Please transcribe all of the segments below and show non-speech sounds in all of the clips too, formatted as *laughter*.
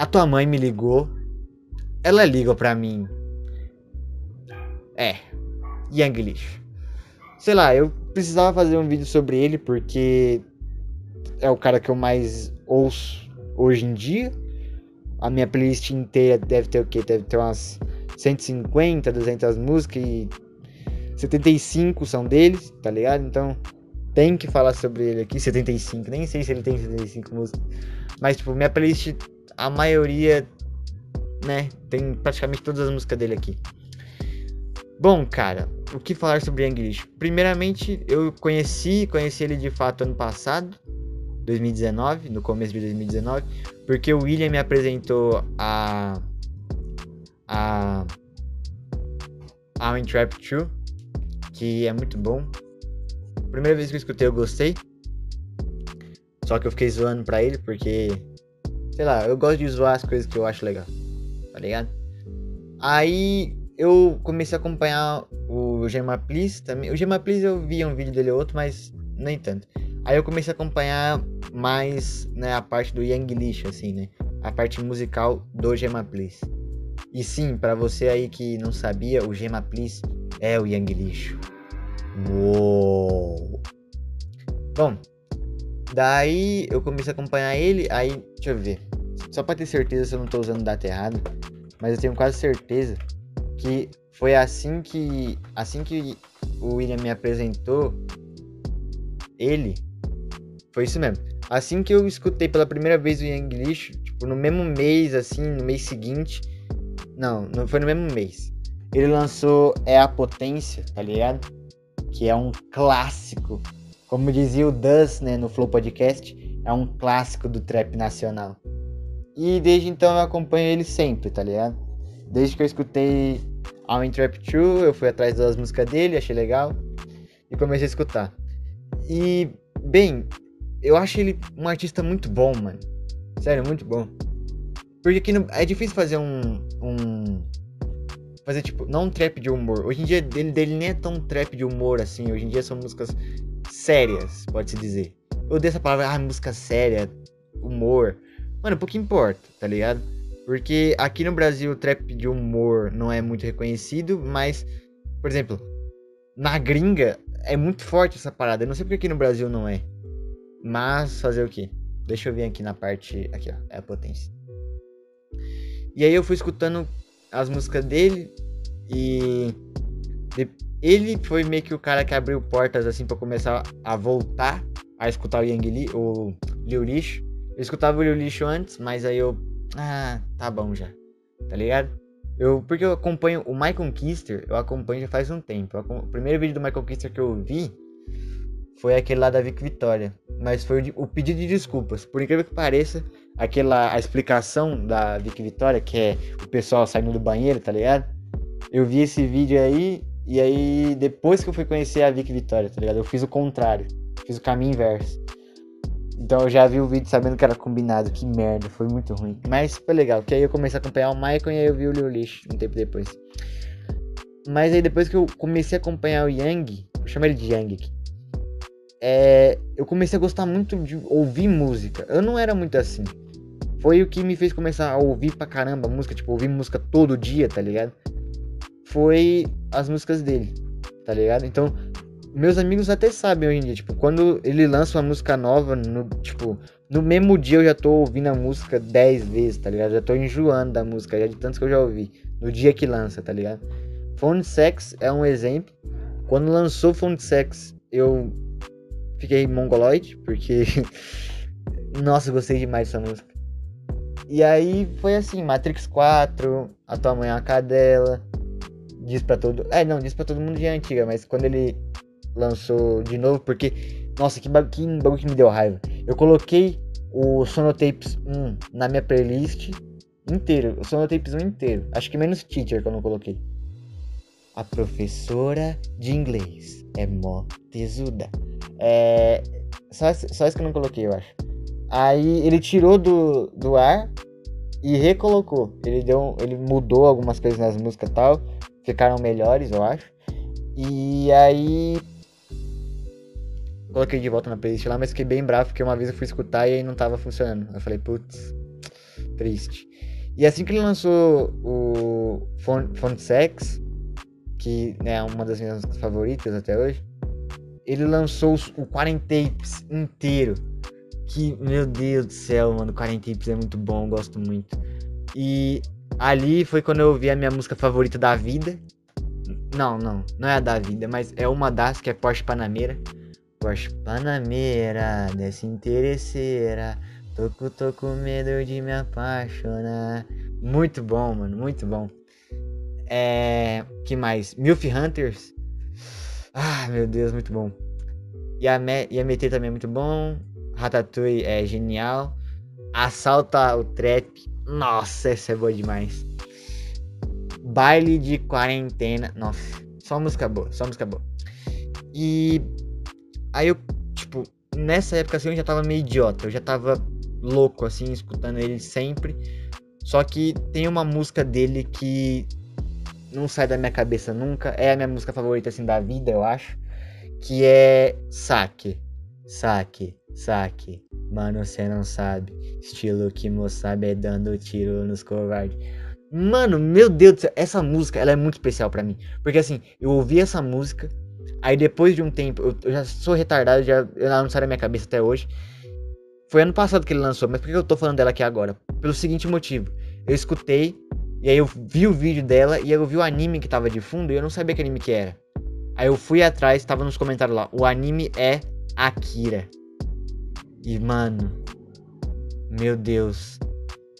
a tua mãe me ligou. Ela liga pra mim. É. Younglish. Sei lá, eu precisava fazer um vídeo sobre ele porque é o cara que eu mais ouço hoje em dia. A minha playlist inteira deve ter o quê? Deve ter umas 150, 200 músicas e 75 são deles, tá ligado? Então tem que falar sobre ele aqui, 75. Nem sei se ele tem 75 músicas. Mas, tipo, minha playlist, a maioria, né? Tem praticamente todas as músicas dele aqui. Bom, cara, o que falar sobre Young Primeiramente, eu conheci, conheci ele de fato ano passado, 2019, no começo de 2019, porque o William me apresentou a a I'm Trap 2, que é muito bom. Primeira vez que eu escutei eu gostei. Só que eu fiquei zoando pra ele porque sei lá, eu gosto de zoar as coisas que eu acho legal. Tá ligado? Aí eu comecei a acompanhar o Gema Please também. O Gema Please eu via um vídeo dele ou outro, mas nem tanto. Aí eu comecei a acompanhar mais né, a parte do Young Lish, assim, né? A parte musical do Gema Please. E sim, para você aí que não sabia, o Gema Please é o Young Lixo. Uou! Bom, daí eu comecei a acompanhar ele, aí, deixa eu ver. Só pra ter certeza se eu não tô usando data errada, mas eu tenho quase certeza que foi assim que assim que o William me apresentou ele foi isso mesmo. Assim que eu escutei pela primeira vez o English, tipo, no mesmo mês, assim, no mês seguinte. Não, não foi no mesmo mês. Ele lançou É a Potência, tá ligado? Que é um clássico. Como dizia o Duz, né, no Flow Podcast, é um clássico do trap nacional. E desde então eu acompanho ele sempre, tá ligado? Desde que eu escutei I'm in Trap 2, eu fui atrás das músicas dele, achei legal. E comecei a escutar. E, bem, eu acho ele um artista muito bom, mano. Sério, muito bom. Porque aqui no, é difícil fazer um, um. Fazer tipo, não um trap de humor. Hoje em dia dele, dele nem é tão trap de humor assim. Hoje em dia são músicas sérias, pode-se dizer. Eu odeio essa palavra, ah, música séria, humor. Mano, pouco importa, tá ligado? Porque aqui no Brasil o trap de humor não é muito reconhecido, mas, por exemplo, na gringa é muito forte essa parada. Eu não sei porque aqui no Brasil não é. Mas fazer o quê? Deixa eu ver aqui na parte. Aqui, ó. É a potência. E aí eu fui escutando as músicas dele. E. Ele foi meio que o cara que abriu portas assim para começar a voltar a escutar o Yang o Liu Lixo. Eu escutava o Lixo antes, mas aí eu. Ah, tá bom já. Tá ligado? Eu, porque eu acompanho o Michael Kister, eu acompanho já faz um tempo. o primeiro vídeo do Michael Kister que eu vi foi aquele lá da Vic Vitória. Mas foi o, o pedido de desculpas. Por incrível que pareça, aquela a explicação da Vic Vitória, que é o pessoal saindo do banheiro, tá ligado? Eu vi esse vídeo aí, e aí depois que eu fui conhecer a Vic Vitória, tá ligado? Eu fiz o contrário, fiz o caminho inverso. Então eu já vi o vídeo sabendo que era combinado. Que merda, foi muito ruim. Mas foi legal, porque aí eu comecei a acompanhar o Michael e aí eu vi o Leo Lixo um tempo depois. Mas aí depois que eu comecei a acompanhar o Yang, eu chamo ele de Yang aqui. É, eu comecei a gostar muito de ouvir música. Eu não era muito assim. Foi o que me fez começar a ouvir pra caramba música, tipo, ouvir música todo dia, tá ligado? Foi as músicas dele, tá ligado? Então, meus amigos até sabem hoje em dia, tipo, quando ele lança uma música nova, no, tipo, no mesmo dia eu já tô ouvindo a música 10 vezes, tá ligado? Já tô enjoando da música, já de tantos que eu já ouvi. No dia que lança, tá ligado? Phone Sex é um exemplo. Quando lançou Phone Sex, eu fiquei mongoloide, porque. *laughs* Nossa, gostei demais dessa música. E aí foi assim, Matrix 4, A Tua Mãe é uma Cadela, Diz pra todo. É, não, diz pra todo mundo já é antiga, mas quando ele lançou de novo, porque, nossa, que, bagulho que, bagulho que me deu raiva. Eu coloquei o Sonotapes 1 na minha playlist inteiro, o Sonotapes 1 inteiro. Acho que menos Teacher que eu não coloquei. A professora de inglês é mó tesuda. É. Só, só isso que eu não coloquei, eu acho. Aí ele tirou do, do ar e recolocou. Ele deu. Ele mudou algumas coisas nas músicas e tal. Ficaram melhores, eu acho. E aí Coloquei de volta na playlist lá, mas fiquei bem bravo porque uma vez eu fui escutar e aí não tava funcionando. Eu falei, putz, triste. E assim que ele lançou o Phone Sex, que né, é uma das minhas favoritas até hoje, ele lançou o Quarentapes inteiro. Que, meu Deus do céu, mano, Quarentapes é muito bom, gosto muito. E ali foi quando eu ouvi a minha música favorita da vida. Não, não, não é a da vida, mas é uma das que é Porsche Panameira. Porsche Panameira, dessa interesseira. Tô, com medo de me apaixonar. Muito bom, mano, muito bom. É. que mais? Milf Hunters. Ah, meu Deus, muito bom. E a, Me e a MT também é muito bom. Ratatouille é genial. Assalta o Trap. Nossa, essa é boa demais. Baile de quarentena. Nossa, só música boa, só música boa. E aí eu, tipo, nessa época assim eu já tava meio idiota. Eu já tava louco, assim, escutando ele sempre. Só que tem uma música dele que não sai da minha cabeça nunca. É a minha música favorita, assim, da vida, eu acho. Que é Saque. Saque, saque. Mano, você não sabe. Estilo que sabe é dando tiro nos covardes. Mano, meu Deus do céu, essa música, ela é muito especial para mim. Porque assim, eu ouvi essa música, aí depois de um tempo, eu, eu já sou retardado, já, não sai da minha cabeça até hoje. Foi ano passado que ele lançou, mas por que eu tô falando dela aqui agora? Pelo seguinte motivo. Eu escutei, e aí eu vi o vídeo dela, e eu vi o anime que tava de fundo, e eu não sabia que anime que era. Aí eu fui atrás, tava nos comentários lá. O anime é Akira. E, mano. Meu Deus.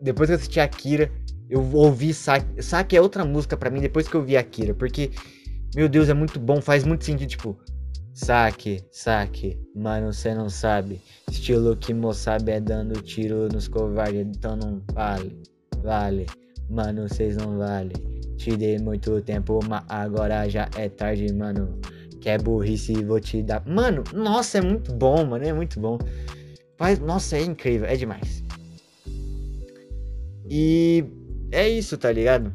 Depois que eu assisti Akira, eu ouvi Saki. Saki é outra música para mim depois que eu vi Akira. Porque, meu Deus, é muito bom, faz muito sentido. Tipo, Saque, saque, mano, você não sabe. Estilo que sabe é dando tiro nos covardes, então não vale, vale. Mano, vocês não vale. Te dei muito tempo, mas agora já é tarde, mano. Que é burrice, vou te dar. Mano, nossa, é muito bom, mano, é muito bom. Faz, nossa, é incrível, é demais. E é isso, tá ligado?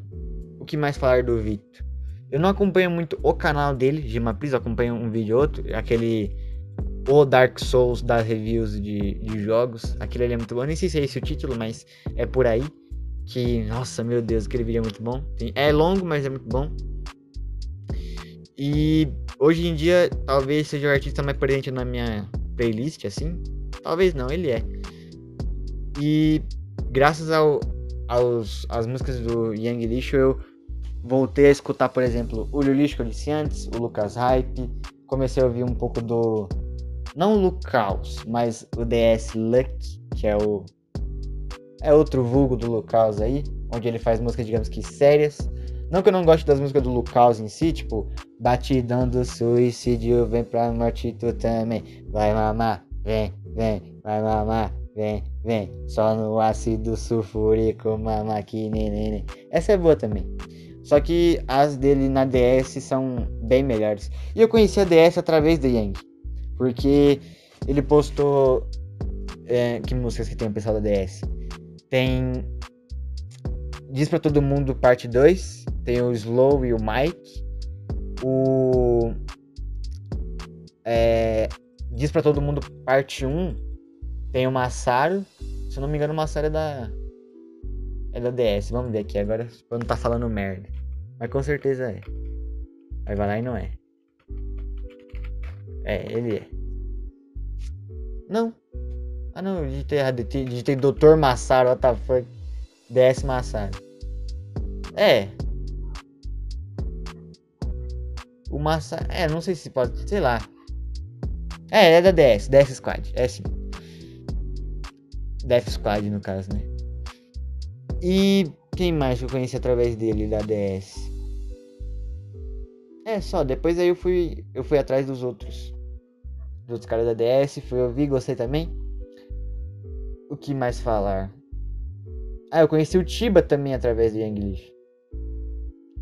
O que mais falar do Victor? Eu não acompanho muito o canal dele, Gima Please, acompanho um vídeo ou outro, aquele o Dark Souls das reviews de, de jogos. Aquele ali é muito bom, nem sei se é esse o título, mas é por aí. Que, nossa, meu Deus, aquele vídeo é muito bom. É longo, mas é muito bom. E hoje em dia, talvez seja o artista mais presente na minha playlist, assim. Talvez não, ele é. E graças ao, aos, às músicas do Young Lixo, eu voltei a escutar, por exemplo, o Lixo que eu disse antes, o Lucas Hype, comecei a ouvir um pouco do. Não o Lucas, mas o DS Luck, que é o. É outro vulgo do Lucas aí, onde ele faz músicas, digamos que sérias. Não que eu não goste das músicas do Lucas em si, tipo, batidão do suicídio, vem pra morte tu também, vai mamar, vem, vem, vai mamar, vem, vem, só no ácido sulfúrico, mama que neném. Essa é boa também. Só que as dele na DS são bem melhores. E eu conheci a DS através do Yang. Porque ele postou. É, que músicas que tem o pessoal da DS? Tem. Diz pra todo mundo parte 2. Tem o Slow e o Mike. O. É, Diz pra todo mundo parte 1. Um, tem o Massaro. Se eu não me engano, o Massaro é da. É da DS. Vamos ver aqui agora. Pra não tá falando merda. Mas com certeza é. Aí vai lá e não é. É, ele é. Não. Ah não, eu digitei errado. Digitei Dr. Massaro, what the fuck. DS Massaro. É. O Massaro. É, não sei se pode. Sei lá. É, é da DS. DS Squad. É sim. Death Squad no caso, né? E quem mais eu conheci através dele da DS? É, só, depois aí eu fui eu fui atrás dos outros dos outros caras da DS, fui ouvir, gostei também. O que mais falar? Ah, eu conheci o Tiba também através do English.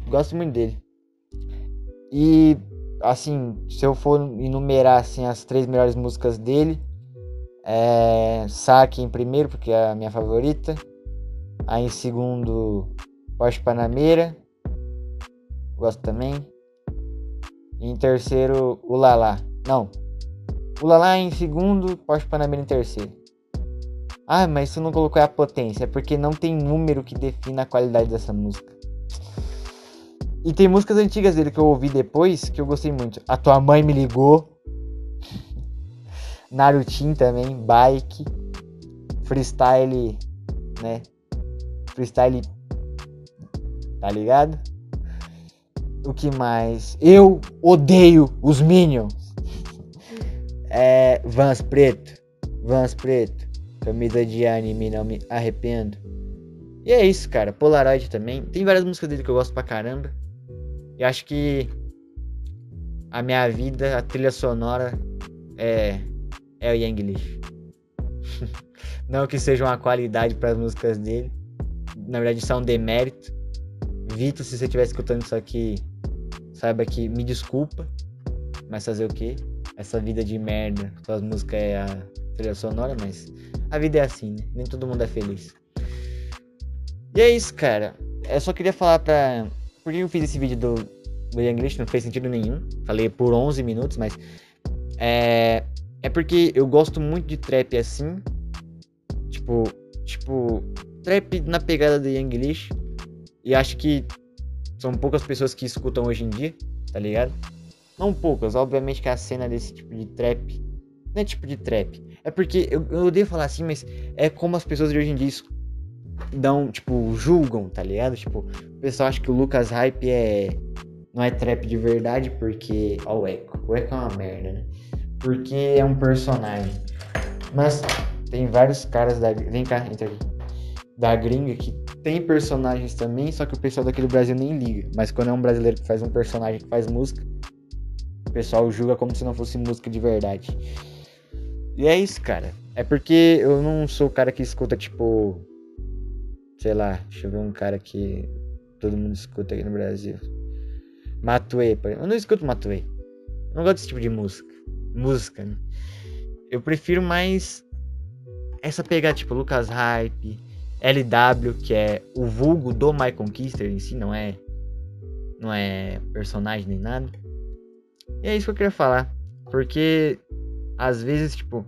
Gosto muito dele. E assim, se eu for enumerar assim as três melhores músicas dele, é Saque em primeiro, porque é a minha favorita. Aí em segundo, Porsche Panameira. Gosto também. E em terceiro, o Lala. Não. O Lala em segundo, Porsche Panamera em terceiro. Ah, mas você não colocou a potência. É porque não tem número que defina a qualidade dessa música. E tem músicas antigas dele que eu ouvi depois que eu gostei muito. A Tua Mãe Me Ligou. Narutin também. Bike. Freestyle. Né? Freestyle. Tá ligado? O que mais? Eu odeio os Minions. *laughs* É. Vans Preto. Vans Preto. Camisa de anime, não me arrependo. E é isso, cara. Polaroid também. Tem várias músicas dele que eu gosto pra caramba. E acho que a minha vida, a trilha sonora é é o Yanglish. *laughs* não que seja uma qualidade para as músicas dele. Na verdade, isso é um demérito. Vitor, se você estiver escutando isso aqui, saiba que me desculpa. Mas fazer o quê? Essa vida de merda. Suas músicas é a trilha sonora, mas a vida é assim, né? Nem todo mundo é feliz. E é isso, cara. Eu só queria falar pra. Por que eu fiz esse vídeo do, do English? Não fez sentido nenhum. Falei por 11 minutos, mas. É. É porque eu gosto muito de trap assim. Tipo. Tipo. Trap na pegada do English. E acho que são poucas pessoas que escutam hoje em dia, tá ligado? Não poucas, obviamente que a cena desse tipo de trap. Não é tipo de trap. É porque eu, eu odeio falar assim, mas é como as pessoas de hoje em dia dão, tipo, julgam, tá ligado? Tipo, o pessoal acha que o Lucas Hype é. Não é trap de verdade porque. Ó, o Echo. O Echo é uma merda, né? Porque é um personagem. Mas tem vários caras da. Vem cá, entra aqui. Da gringa que tem personagens também, só que o pessoal daqui do Brasil nem liga. Mas quando é um brasileiro que faz um personagem que faz música, o pessoal julga como se não fosse música de verdade. E é isso, cara. É porque eu não sou o cara que escuta, tipo. Sei lá, deixa eu ver um cara que todo mundo escuta aqui no Brasil. Matuê, por exemplo. Eu não escuto Matuê. Eu não gosto desse tipo de música. Música, né? Eu prefiro mais essa pegada, tipo, Lucas Hype, LW, que é o vulgo do My Conquister em si, não é. Não é personagem nem nada. E é isso que eu queria falar. Porque às vezes, tipo,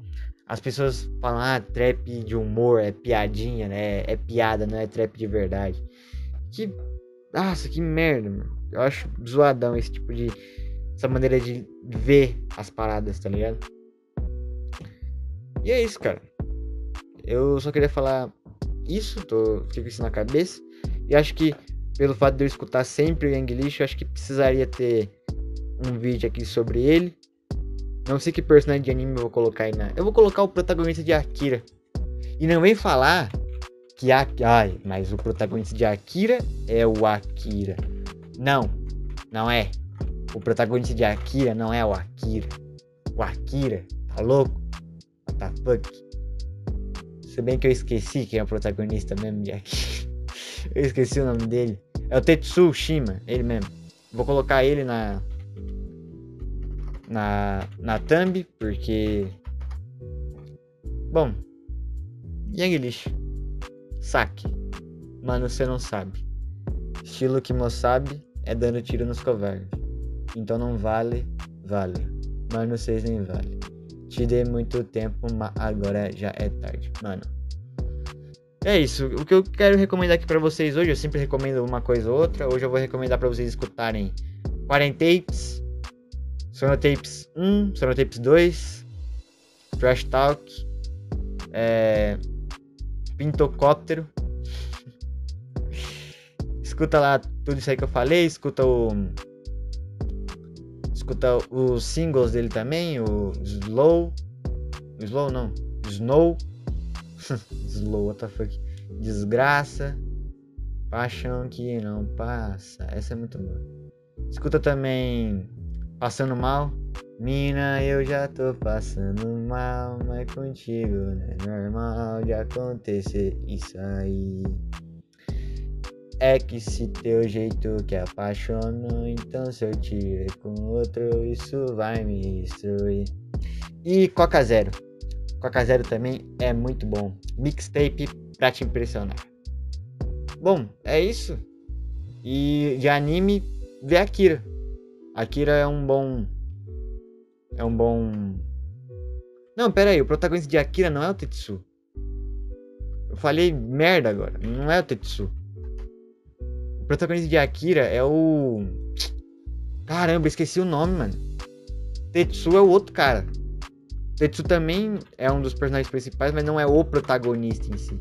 as pessoas falam, ah, trap de humor é piadinha, né? É piada, não é trap de verdade. Que. Nossa, que merda, mano. Eu acho zoadão esse tipo de. Essa maneira de ver as paradas, tá ligado? E é isso, cara. Eu só queria falar isso, tô, fico isso na cabeça. E acho que, pelo fato de eu escutar sempre o Yang Lixo, acho que precisaria ter um vídeo aqui sobre ele. Não sei que personagem de anime eu vou colocar aí na. Eu vou colocar o protagonista de Akira. E não vem falar que a... ai, mas o protagonista de Akira é o Akira. Não, não é. O protagonista de Akira não é o Akira. O Akira, tá louco? What the fuck? Se bem que eu esqueci quem é o protagonista mesmo de Akira. *laughs* eu esqueci o nome dele. É o Tetsu Shima, ele mesmo. Vou colocar ele na na, na thumb, porque. Bom. Yanglish. Saque. Mano, você não sabe. Estilo que mo sabe é dando tiro nos covardes. Então não vale, vale. Mano, vocês nem vale. Te dei muito tempo, mas agora já é tarde. Mano. É isso. O que eu quero recomendar aqui para vocês hoje, eu sempre recomendo uma coisa ou outra. Hoje eu vou recomendar para vocês escutarem Quarentapes, Sonotapes 1, Sonotapes 2, Trash Talk, é, Pintocóptero. *laughs* escuta lá tudo isso aí que eu falei, escuta o. Escuta os singles dele também, o Slow. Slow não, Snow. *laughs* Slow, what the fuck. Desgraça. Paixão que não passa. Essa é muito boa. Escuta também Passando mal? Mina, eu já tô passando mal, mas contigo não é normal de acontecer isso aí. É que se teu jeito que apaixonou, então se eu tirei com outro, isso vai me destruir. E Coca Zero. Coca Zero também é muito bom. Mixtape pra te impressionar. Bom, é isso. E de anime, vê Akira. Akira é um bom. É um bom. Não, pera aí, o protagonista de Akira não é o Tetsu. Eu falei merda agora. Não é o Tetsu. Protagonista de Akira é o. Caramba, esqueci o nome, mano. Tetsu é o outro cara. Tetsu também é um dos personagens principais, mas não é o protagonista em si.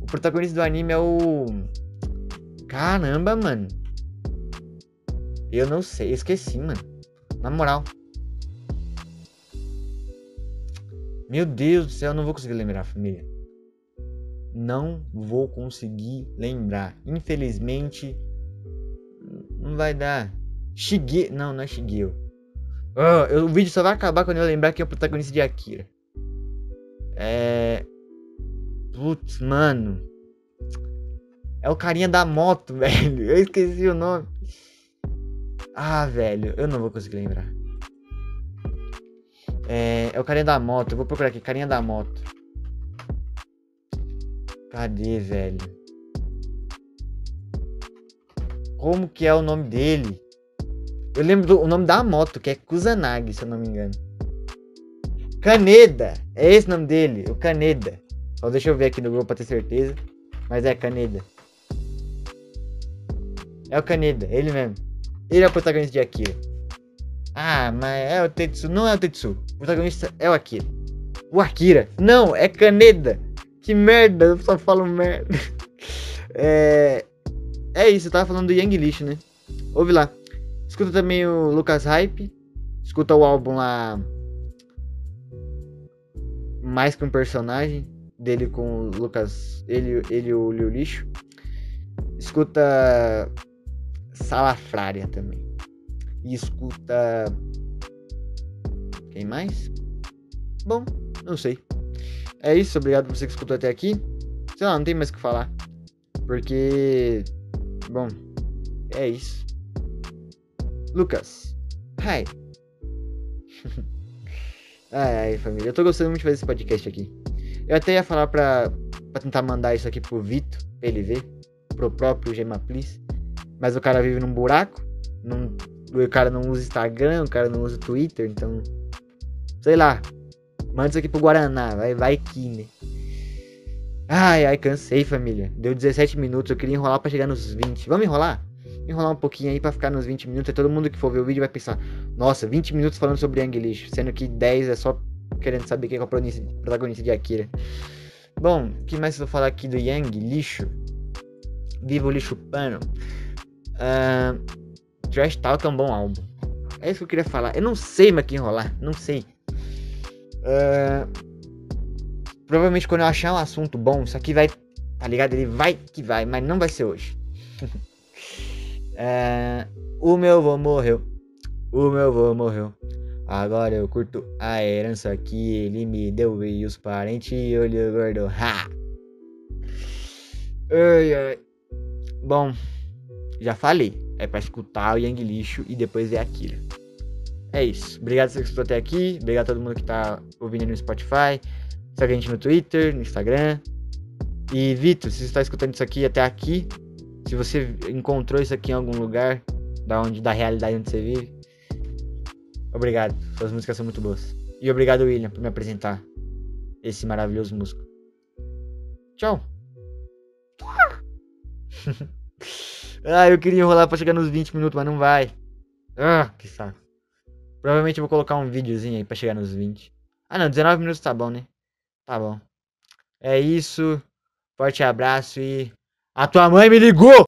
O protagonista do anime é o. Caramba, mano. Eu não sei, esqueci, mano. Na moral. Meu Deus do céu, eu não vou conseguir lembrar, família. Não vou conseguir lembrar. Infelizmente, não vai dar. Shige... Não, não é Shigeo. Oh, o vídeo só vai acabar quando eu lembrar que é o protagonista de Akira. É. Putz, mano. É o carinha da moto, *laughs* velho. Eu esqueci o nome. Ah, velho, eu não vou conseguir lembrar. É, é o carinha da moto. Eu vou procurar aqui, carinha da moto. Cadê, velho? Como que é o nome dele? Eu lembro do o nome da moto, que é Kusanagi, se eu não me engano. Caneda! É esse o nome dele, o Caneda. Só deixa eu ver aqui no Google pra ter certeza. Mas é Caneda. É o Caneda, ele mesmo. Ele é o protagonista de Akira. Ah, mas é o Tetsu. Não é o Tetsu. O protagonista é o Akira. O Akira. Não, é Caneda. Que merda, eu só falo merda. *laughs* É. É isso, eu tava falando do Yang Lixo, né? Ouve lá. Escuta também o Lucas Hype. Escuta o álbum lá. Mais que um personagem. Dele com o Lucas. Ele, ele o Liu Lixo. Escuta Salafrária também. E escuta. Quem mais? Bom, não sei. É isso, obrigado por você que escutou até aqui. Sei lá, não tem mais o que falar. Porque. Bom, é isso. Lucas. Hi. *laughs* ai, ai, família. Eu tô gostando muito de fazer esse podcast aqui. Eu até ia falar pra, pra tentar mandar isso aqui pro Vitor, pra ele ver. Pro próprio Gema Please. Mas o cara vive num buraco. Não, o cara não usa Instagram, o cara não usa Twitter, então. Sei lá. Manda isso aqui pro Guaraná, vai, vai que, né? Ai, ai, cansei, família. Deu 17 minutos, eu queria enrolar para chegar nos 20. Vamos enrolar? Enrolar um pouquinho aí pra ficar nos 20 minutos. E todo mundo que for ver o vídeo vai pensar: Nossa, 20 minutos falando sobre Yang Lixo. Sendo que 10 é só querendo saber quem é o protagonista de Akira. Bom, o que mais eu vou falar aqui do Yang Lixo? Viva o Lixo Pano. Uh, Trash Talk é um bom álbum. É isso que eu queria falar. Eu não sei mais que enrolar. Não sei. Uh, provavelmente quando eu achar um assunto bom, isso aqui vai. Tá ligado? Ele vai que vai, mas não vai ser hoje. uh, *laughs* o meu avô morreu. O meu avô morreu. Agora eu curto a herança que ele me deu e os parentes olho gordo. Ha! Ai, ai. Bom, já falei, é para escutar o Yang Lixo e depois ver Akira. É isso. Obrigado por você que escutou até aqui. Obrigado a todo mundo que tá ouvindo no Spotify. Segue a gente no Twitter, no Instagram. E Vitor, se você está escutando isso aqui até aqui, se você encontrou isso aqui em algum lugar da onde da realidade onde você vive, obrigado. Suas músicas são muito boas. E obrigado William por me apresentar esse maravilhoso músico. Tchau. *laughs* Ah, eu queria enrolar pra chegar nos 20 minutos, mas não vai. Ah, que saco. Provavelmente eu vou colocar um videozinho aí pra chegar nos 20. Ah, não, 19 minutos tá bom, né? Tá bom. É isso. Forte abraço e. A tua mãe me ligou!